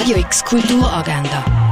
Radio X Kulturagenda.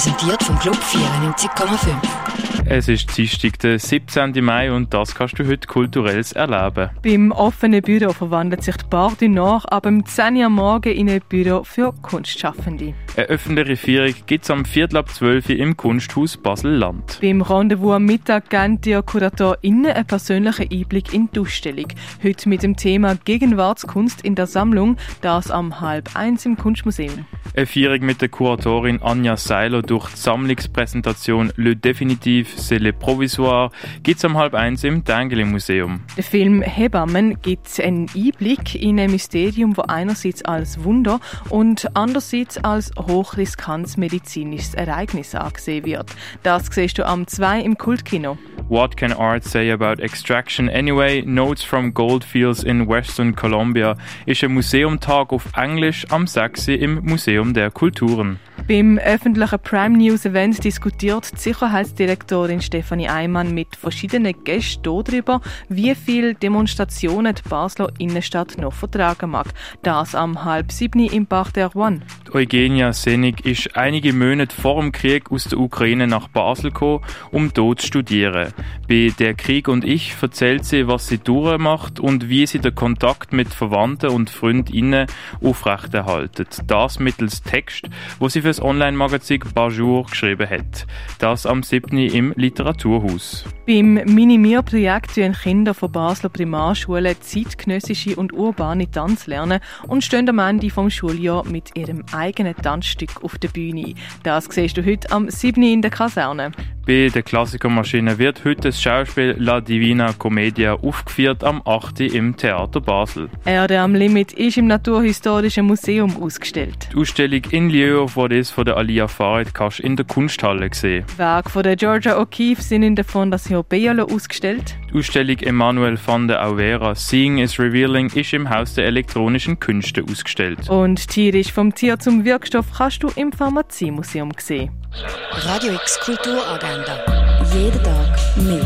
Präsentiert vom Club 94,5. Es ist Dienstag, der 17. Mai und das kannst du heute kulturelles erleben. Beim offenen Büro verwandelt sich die Bar du Nord ab dem 10 Uhr morgen in ein Büro für Kunstschaffende. Eine öffentliche Führung gibt es am Viertel ab 12 Uhr im Kunsthaus Basel-Land. Beim Rendezvous am Mittag geben die KuratorInnen einen persönlichen Einblick in die Ausstellung. Heute mit dem Thema Gegenwartskunst in der Sammlung, das am halb eins im Kunstmuseum. Eine Führung mit der Kuratorin Anja Seiler durch die Sammlungspräsentation Le Definitiv, c'est le Provisoire gibt es am halb eins im Dengeli Museum. Der Film Hebammen gibt einen Einblick in ein Mysterium, das einerseits als Wunder und andererseits als hochriskantes medizinisches Ereignis angesehen wird. Das siehst du am 2 im Kultkino. What can art say about extraction anyway? Notes from Goldfields in Western Colombia ist ein Museumtag auf Englisch am 6. im Museum der Kulturen. Beim öffentlichen Prime News Event diskutiert die Sicherheitsdirektorin Stefanie Eimann mit verschiedenen Gästen darüber, wie viele Demonstrationen die Basler Innenstadt noch vertragen mag. Das am halb sieben im Park der One. Eugenia Senig ist einige Monate vor dem Krieg aus der Ukraine nach Basel gekommen, um dort zu studieren. Bei Der Krieg und ich erzählt sie, was sie durchmacht und wie sie den Kontakt mit Verwandten und Freundinnen aufrechterhalten. Das mittels Text, wo sie fürs Online-Magazin Bonjour geschrieben hat. Das am 7. im Literaturhaus. Beim Minimierprojekt tun Kinder von Basler Primarschulen zeitgenössische und urbane Tanz lernen und stehen am Ende vom Schuljahr mit ihrem eigenen Tanzstück auf der Bühne. Das siehst du heute am 7. in der Kaserne. Der Klassikermaschine wird heute das Schauspiel La Divina Commedia aufgeführt am 8. im Theater Basel. Erde am Limit ist im Naturhistorischen Museum ausgestellt. Die Ausstellung in Lieu vor das von der Alia Farid kannst du in der Kunsthalle sehen. Werke von der Georgia O'Keeffe sind in der Fondation Biolo ausgestellt. Die Ausstellung Emanuel van der Auwera Seeing is Revealing ist im Haus der elektronischen Künste ausgestellt. Und tierisch vom Tier zum Wirkstoff kannst du im Pharmaziemuseum sehen. Radio X Kulturagenda. Jeden Tag mehr.